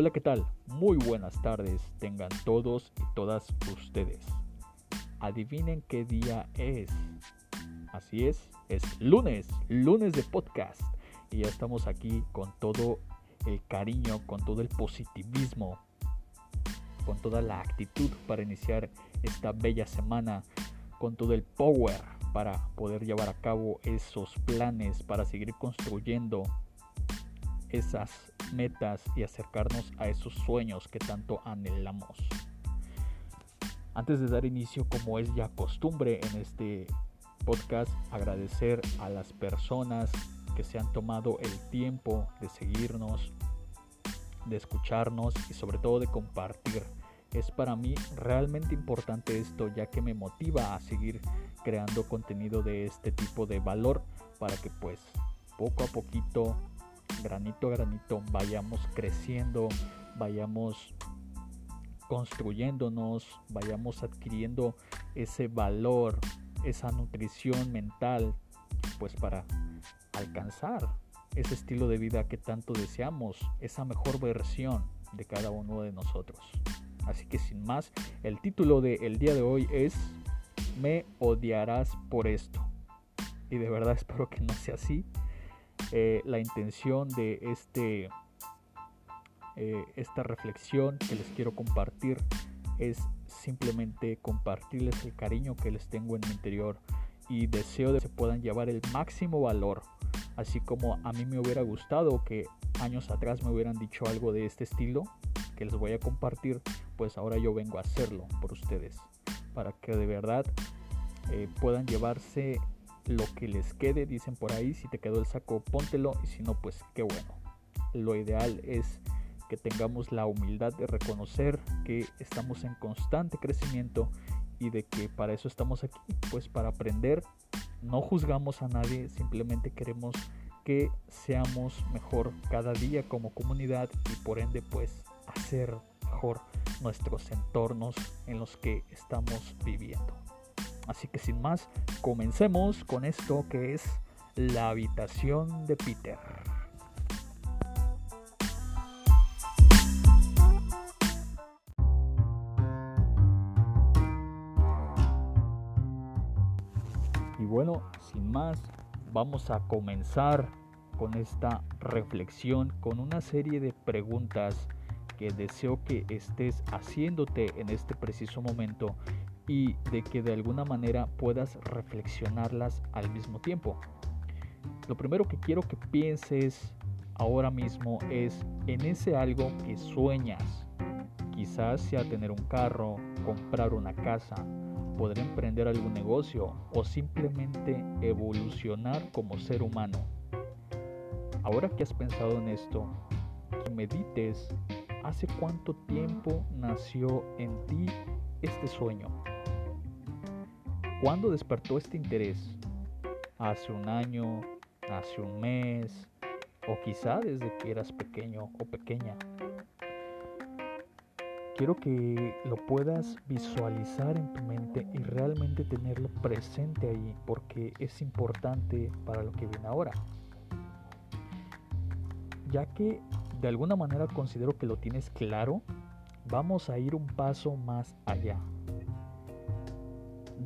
Hola, ¿qué tal? Muy buenas tardes tengan todos y todas ustedes. Adivinen qué día es. Así es, es lunes, lunes de podcast. Y ya estamos aquí con todo el cariño, con todo el positivismo, con toda la actitud para iniciar esta bella semana, con todo el power para poder llevar a cabo esos planes, para seguir construyendo esas metas y acercarnos a esos sueños que tanto anhelamos. Antes de dar inicio, como es ya costumbre en este podcast, agradecer a las personas que se han tomado el tiempo de seguirnos, de escucharnos y sobre todo de compartir. Es para mí realmente importante esto ya que me motiva a seguir creando contenido de este tipo de valor para que pues poco a poquito granito a granito vayamos creciendo, vayamos construyéndonos, vayamos adquiriendo ese valor, esa nutrición mental, pues para alcanzar ese estilo de vida que tanto deseamos, esa mejor versión de cada uno de nosotros. Así que sin más, el título del día de hoy es Me odiarás por esto. Y de verdad espero que no sea así. Eh, la intención de este, eh, esta reflexión que les quiero compartir es simplemente compartirles el cariño que les tengo en mi interior y deseo de que se puedan llevar el máximo valor, así como a mí me hubiera gustado que años atrás me hubieran dicho algo de este estilo que les voy a compartir, pues ahora yo vengo a hacerlo por ustedes, para que de verdad eh, puedan llevarse lo que les quede, dicen por ahí, si te quedó el saco, póntelo y si no, pues qué bueno. Lo ideal es que tengamos la humildad de reconocer que estamos en constante crecimiento y de que para eso estamos aquí, pues para aprender. No juzgamos a nadie, simplemente queremos que seamos mejor cada día como comunidad y por ende pues hacer mejor nuestros entornos en los que estamos viviendo. Así que sin más, comencemos con esto que es la habitación de Peter. Y bueno, sin más, vamos a comenzar con esta reflexión, con una serie de preguntas que deseo que estés haciéndote en este preciso momento y de que de alguna manera puedas reflexionarlas al mismo tiempo. Lo primero que quiero que pienses ahora mismo es en ese algo que sueñas. Quizás sea tener un carro, comprar una casa, poder emprender algún negocio o simplemente evolucionar como ser humano. Ahora que has pensado en esto, que medites hace cuánto tiempo nació en ti este sueño. ¿Cuándo despertó este interés? ¿Hace un año? ¿Hace un mes? ¿O quizá desde que eras pequeño o pequeña? Quiero que lo puedas visualizar en tu mente y realmente tenerlo presente ahí porque es importante para lo que viene ahora. Ya que de alguna manera considero que lo tienes claro, vamos a ir un paso más allá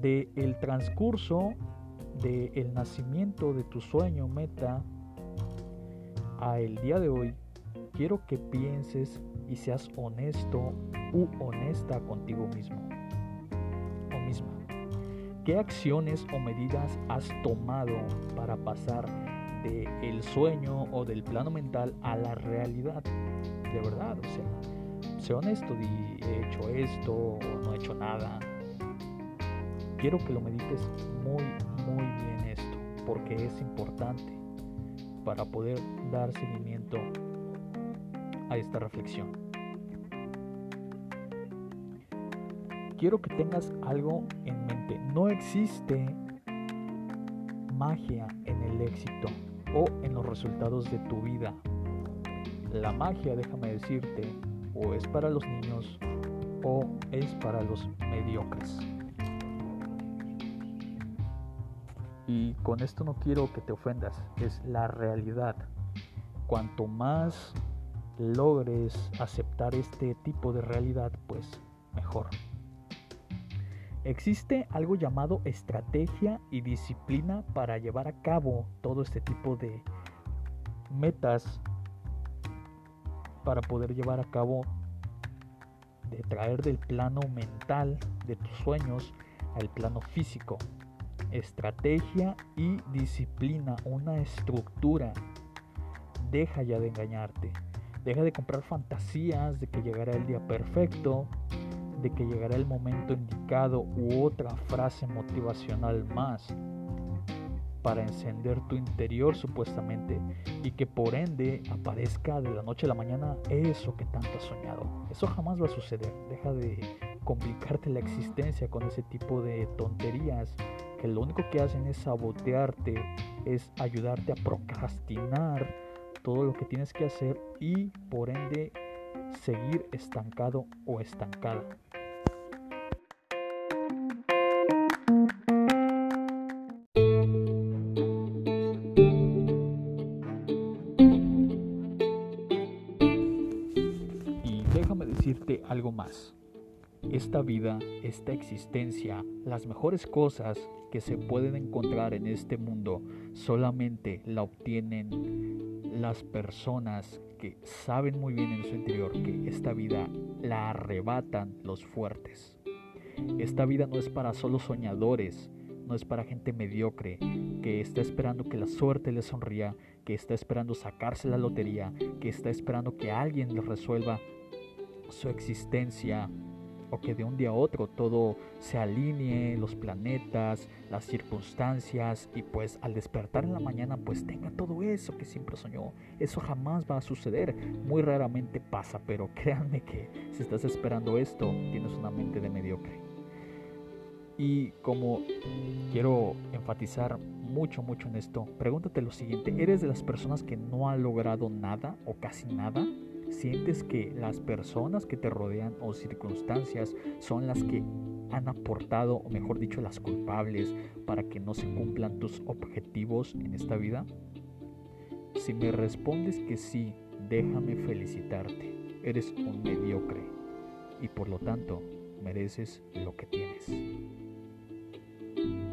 de el transcurso del el nacimiento de tu sueño meta a el día de hoy, quiero que pienses y seas honesto u honesta contigo mismo o misma. ¿Qué acciones o medidas has tomado para pasar del el sueño o del plano mental a la realidad? De verdad, o sea, sé honesto, di, he hecho esto o no he hecho nada quiero que lo medites muy, muy bien esto, porque es importante para poder dar seguimiento a esta reflexión. Quiero que tengas algo en mente. No existe magia en el éxito o en los resultados de tu vida. La magia, déjame decirte, o es para los niños o es para los mediocres. Y con esto no quiero que te ofendas, es la realidad. Cuanto más logres aceptar este tipo de realidad, pues mejor. Existe algo llamado estrategia y disciplina para llevar a cabo todo este tipo de metas para poder llevar a cabo de traer del plano mental de tus sueños al plano físico. Estrategia y disciplina, una estructura. Deja ya de engañarte. Deja de comprar fantasías de que llegará el día perfecto, de que llegará el momento indicado u otra frase motivacional más para encender tu interior supuestamente y que por ende aparezca de la noche a la mañana eso que tanto has soñado. Eso jamás va a suceder. Deja de complicarte la existencia con ese tipo de tonterías que lo único que hacen es sabotearte, es ayudarte a procrastinar todo lo que tienes que hacer y por ende seguir estancado o estancada. Y déjame decirte algo más. Esta vida, esta existencia, las mejores cosas que se pueden encontrar en este mundo solamente la obtienen las personas que saben muy bien en su interior que esta vida la arrebatan los fuertes. Esta vida no es para solo soñadores, no es para gente mediocre que está esperando que la suerte le sonría, que está esperando sacarse la lotería, que está esperando que alguien le resuelva su existencia o que de un día a otro todo se alinee, los planetas, las circunstancias y pues al despertar en la mañana pues tenga todo eso que siempre soñó. Eso jamás va a suceder, muy raramente pasa, pero créanme que si estás esperando esto tienes una mente de mediocre. Y como quiero enfatizar mucho, mucho en esto, pregúntate lo siguiente, ¿eres de las personas que no ha logrado nada o casi nada? Sientes que las personas que te rodean o circunstancias son las que han aportado, o mejor dicho, las culpables para que no se cumplan tus objetivos en esta vida? Si me respondes que sí, déjame felicitarte. Eres un mediocre y por lo tanto mereces lo que tienes.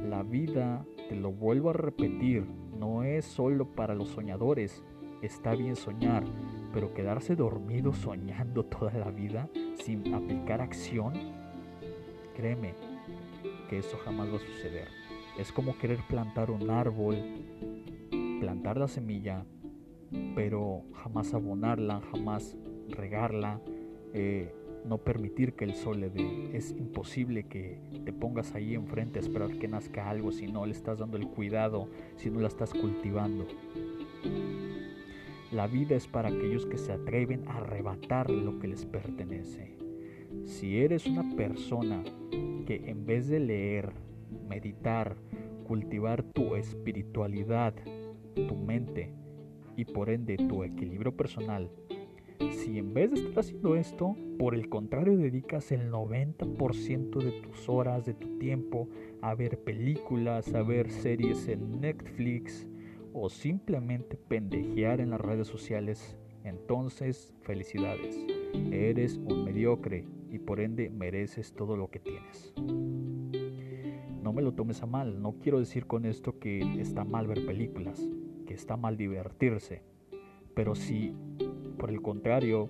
La vida, te lo vuelvo a repetir, no es solo para los soñadores. Está bien soñar, pero quedarse dormido soñando toda la vida sin aplicar acción, créeme que eso jamás va a suceder. Es como querer plantar un árbol, plantar la semilla, pero jamás abonarla, jamás regarla, eh, no permitir que el sol le dé. Es imposible que te pongas ahí enfrente a esperar que nazca algo si no le estás dando el cuidado, si no la estás cultivando. La vida es para aquellos que se atreven a arrebatar lo que les pertenece. Si eres una persona que en vez de leer, meditar, cultivar tu espiritualidad, tu mente y por ende tu equilibrio personal, si en vez de estar haciendo esto, por el contrario dedicas el 90% de tus horas, de tu tiempo a ver películas, a ver series en Netflix, o simplemente pendejear en las redes sociales, entonces felicidades. Eres un mediocre y por ende mereces todo lo que tienes. No me lo tomes a mal, no quiero decir con esto que está mal ver películas, que está mal divertirse, pero si por el contrario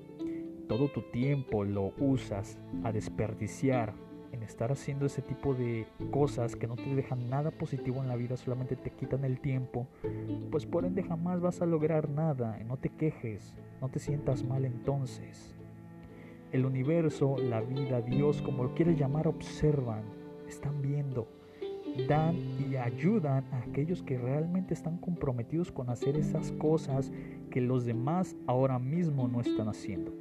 todo tu tiempo lo usas a desperdiciar en estar haciendo ese tipo de cosas que no te dejan nada positivo en la vida, solamente te quitan el tiempo, pues por ende jamás vas a lograr nada. No te quejes, no te sientas mal entonces. El universo, la vida, Dios, como lo quieres llamar, observan, están viendo, dan y ayudan a aquellos que realmente están comprometidos con hacer esas cosas que los demás ahora mismo no están haciendo.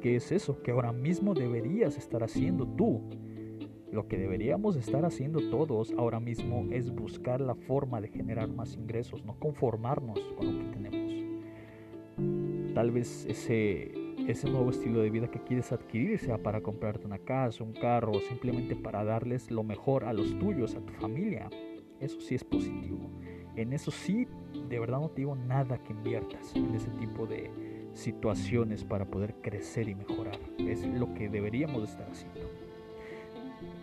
¿Y qué es eso que ahora mismo deberías estar haciendo tú? Lo que deberíamos estar haciendo todos ahora mismo es buscar la forma de generar más ingresos, no conformarnos con lo que tenemos. Tal vez ese, ese nuevo estilo de vida que quieres adquirir sea para comprarte una casa, un carro, o simplemente para darles lo mejor a los tuyos, a tu familia. Eso sí es positivo. En eso sí, de verdad no te digo nada que inviertas en ese tipo de, situaciones para poder crecer y mejorar. Es lo que deberíamos estar haciendo.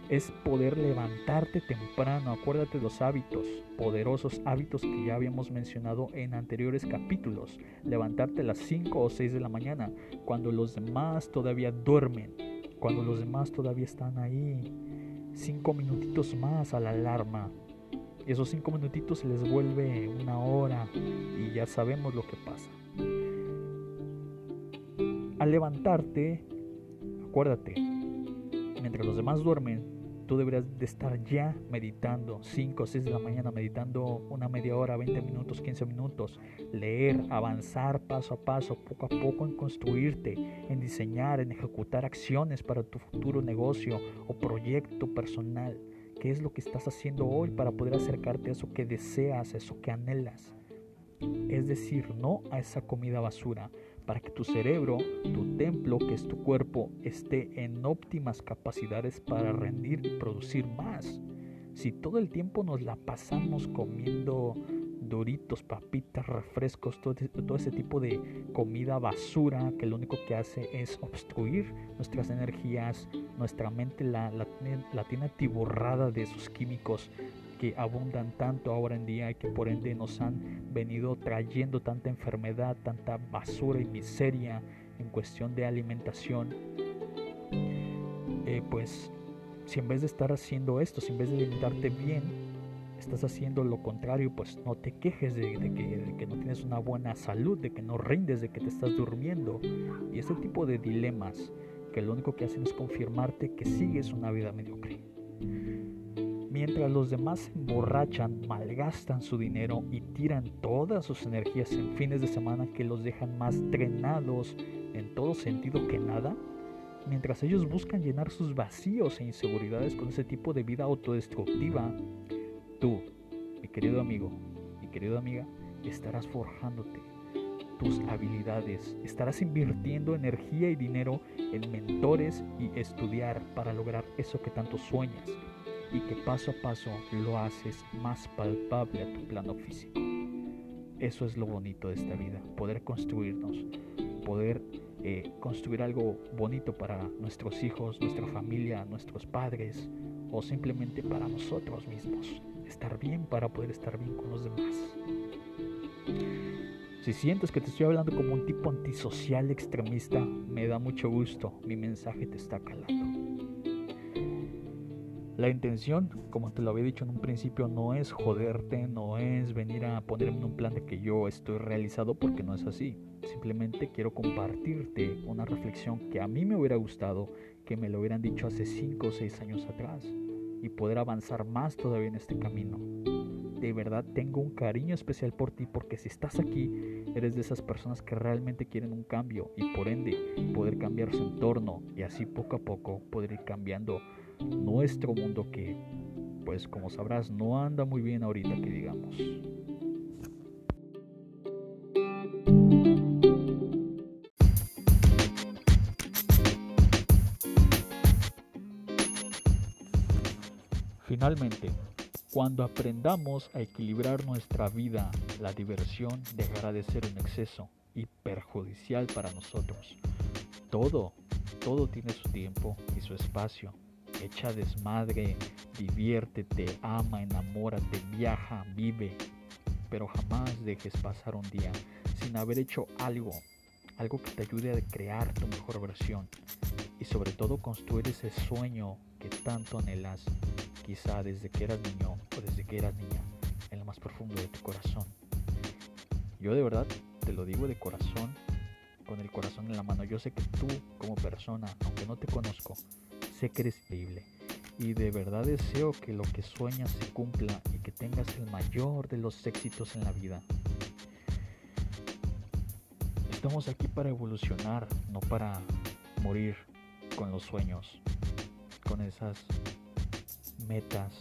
Es poder levantarte temprano. Acuérdate de los hábitos, poderosos hábitos que ya habíamos mencionado en anteriores capítulos. Levantarte a las 5 o 6 de la mañana, cuando los demás todavía duermen, cuando los demás todavía están ahí. Cinco minutitos más a la alarma. Y esos cinco minutitos se les vuelve una hora y ya sabemos lo que pasa. Al levantarte, acuérdate, mientras los demás duermen, tú deberías de estar ya meditando, 5 o 6 de la mañana meditando una media hora, 20 minutos, 15 minutos, leer, avanzar paso a paso, poco a poco en construirte, en diseñar, en ejecutar acciones para tu futuro negocio o proyecto personal. ¿Qué es lo que estás haciendo hoy para poder acercarte a eso que deseas, a eso que anhelas? Es decir, no a esa comida basura, para que tu cerebro, tu templo, que es tu cuerpo, esté en óptimas capacidades para rendir y producir más. Si todo el tiempo nos la pasamos comiendo doritos, papitas, refrescos, todo, ese tipo de comida basura que lo único que hace es obstruir nuestras energías, nuestra mente la, la, la tiene atiborrada de esos químicos que abundan tanto ahora en día y que por ende nos han venido trayendo tanta enfermedad, tanta basura y miseria en cuestión de alimentación, eh, pues si en vez de estar haciendo esto, si en vez de alimentarte bien, estás haciendo lo contrario, pues no te quejes de, que, de, que, no tienes una buena salud, de que no rindes, de que te estás durmiendo. Y este tipo de dilemas que lo único que hacen es confirmarte que sigues una vida mediocre. Mientras los demás se emborrachan, malgastan su dinero y tiran todas sus energías en fines de semana que los dejan más drenados en todo sentido que nada, mientras ellos buscan llenar sus vacíos e inseguridades con ese tipo de vida autodestructiva, tú, mi querido amigo, mi querida amiga, estarás forjándote tus habilidades, estarás invirtiendo energía y dinero en mentores y estudiar para lograr eso que tanto sueñas y que paso a paso lo haces más palpable a tu plano físico. Eso es lo bonito de esta vida, poder construirnos, poder eh, construir algo bonito para nuestros hijos, nuestra familia, nuestros padres o simplemente para nosotros mismos. Estar bien para poder estar bien con los demás. Si sientes que te estoy hablando como un tipo antisocial extremista, me da mucho gusto, mi mensaje te está calando. La intención, como te lo había dicho en un principio, no es joderte, no es venir a ponerme en un plan de que yo estoy realizado porque no es así. Simplemente quiero compartirte una reflexión que a mí me hubiera gustado que me lo hubieran dicho hace 5 o 6 años atrás y poder avanzar más todavía en este camino. De verdad tengo un cariño especial por ti porque si estás aquí eres de esas personas que realmente quieren un cambio y por ende poder cambiar su entorno y así poco a poco poder ir cambiando nuestro mundo que, pues como sabrás, no anda muy bien ahorita que digamos. Finalmente, cuando aprendamos a equilibrar nuestra vida, la diversión dejará de ser un exceso y perjudicial para nosotros. Todo, todo tiene su tiempo y su espacio echa desmadre, diviértete, ama, enamórate, viaja, vive, pero jamás dejes pasar un día sin haber hecho algo, algo que te ayude a crear tu mejor versión y sobre todo construir ese sueño que tanto anhelas, quizá desde que eras niño o desde que eras niña, en lo más profundo de tu corazón. Yo de verdad te lo digo de corazón, con el corazón en la mano. Yo sé que tú como persona, aunque no te conozco, sé que eres creíble y de verdad deseo que lo que sueñas se cumpla y que tengas el mayor de los éxitos en la vida. Estamos aquí para evolucionar, no para morir con los sueños, con esas metas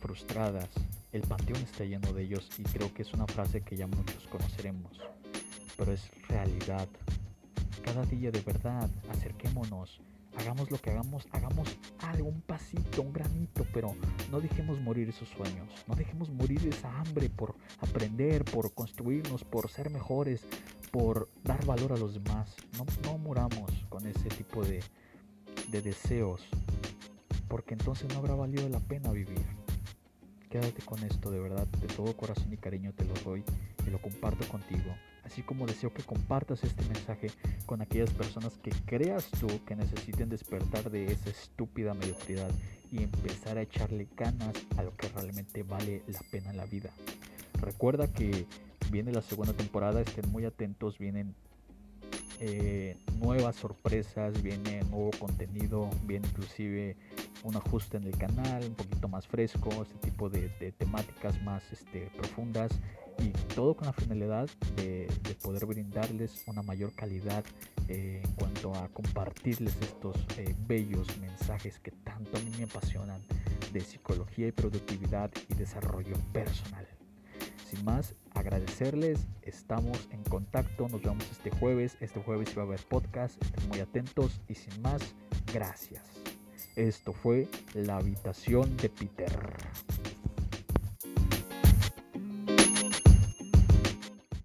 frustradas. El panteón está lleno de ellos y creo que es una frase que ya muchos conoceremos, pero es realidad. Cada día de verdad, acerquémonos hagamos lo que hagamos, hagamos algo, un pasito, un granito, pero no dejemos morir esos sueños, no dejemos morir esa hambre por aprender, por construirnos, por ser mejores, por dar valor a los demás. No, no muramos con ese tipo de, de deseos, porque entonces no habrá valido la pena vivir. Quédate con esto, de verdad, de todo corazón y cariño te lo doy y lo comparto contigo. Así como deseo que compartas este mensaje con aquellas personas que creas tú que necesiten despertar de esa estúpida mediocridad y empezar a echarle ganas a lo que realmente vale la pena en la vida. Recuerda que viene la segunda temporada, estén muy atentos, vienen eh, nuevas sorpresas, viene nuevo contenido, viene inclusive un ajuste en el canal, un poquito más fresco, este tipo de, temáticas más este, profundas y todo con la finalidad de, poder brindarles una mayor calidad eh, en cuanto a compartirles estos eh, bellos mensajes que tanto a mí me apasionan de psicología y productividad y desarrollo personal. Sin más, agradecerles, estamos en contacto, nos vemos este jueves, este jueves va a haber podcast, estén muy atentos y sin más, gracias. Esto fue La Habitación de Peter.